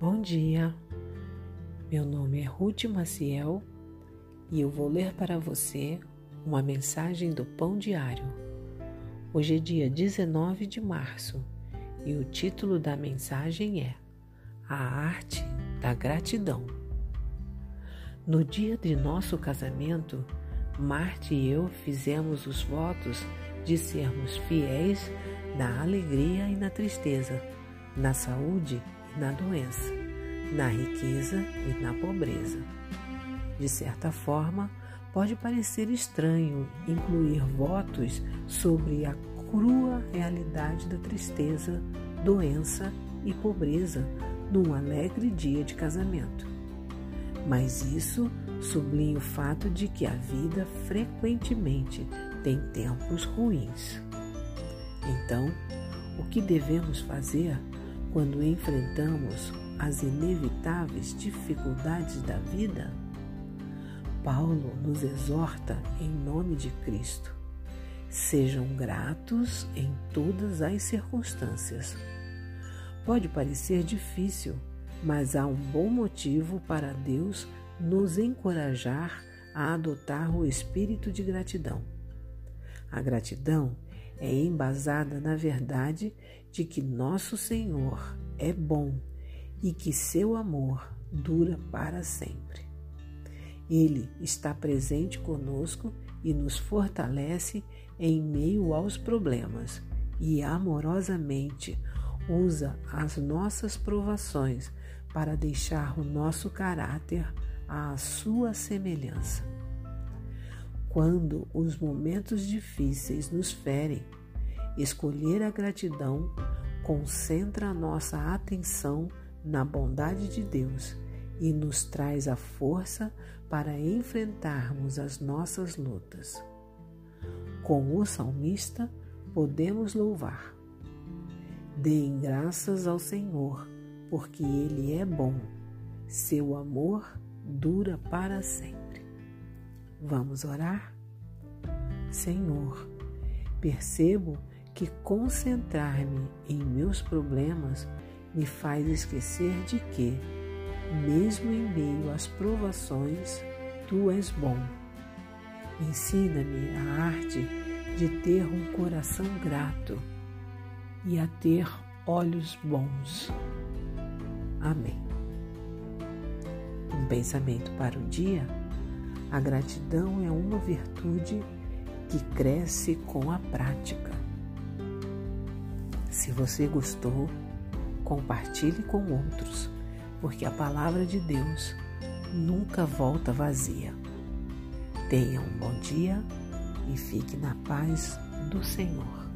Bom dia, meu nome é Ruth Maciel e eu vou ler para você uma mensagem do Pão Diário. Hoje é dia 19 de março e o título da mensagem é A Arte da Gratidão. No dia de nosso casamento, Marte e eu fizemos os votos de sermos fiéis na alegria e na tristeza, na saúde e na doença, na riqueza e na pobreza. De certa forma, pode parecer estranho incluir votos sobre a crua realidade da tristeza, doença e pobreza num alegre dia de casamento. Mas isso sublinha o fato de que a vida frequentemente tem tempos ruins. Então, o que devemos fazer quando enfrentamos as inevitáveis dificuldades da vida? Paulo nos exorta em nome de Cristo. Sejam gratos em todas as circunstâncias. Pode parecer difícil, mas há um bom motivo para Deus nos encorajar a adotar o espírito de gratidão. A gratidão é embasada na verdade de que nosso Senhor é bom e que seu amor dura para sempre. Ele está presente conosco e nos fortalece em meio aos problemas e amorosamente usa as nossas provações para deixar o nosso caráter à sua semelhança. Quando os momentos difíceis nos ferem, escolher a gratidão concentra a nossa atenção na bondade de Deus e nos traz a força para enfrentarmos as nossas lutas. Com o salmista, podemos louvar. Deem graças ao Senhor, porque Ele é bom, seu amor dura para sempre. Vamos orar? Senhor, percebo que concentrar-me em meus problemas me faz esquecer de que, mesmo em meio às provações, tu és bom. Ensina-me a arte de ter um coração grato e a ter olhos bons. Amém. Um pensamento para o dia a gratidão é uma virtude que cresce com a prática. Se você gostou, compartilhe com outros, porque a palavra de Deus nunca volta vazia. Tenha um bom dia e fique na paz do Senhor.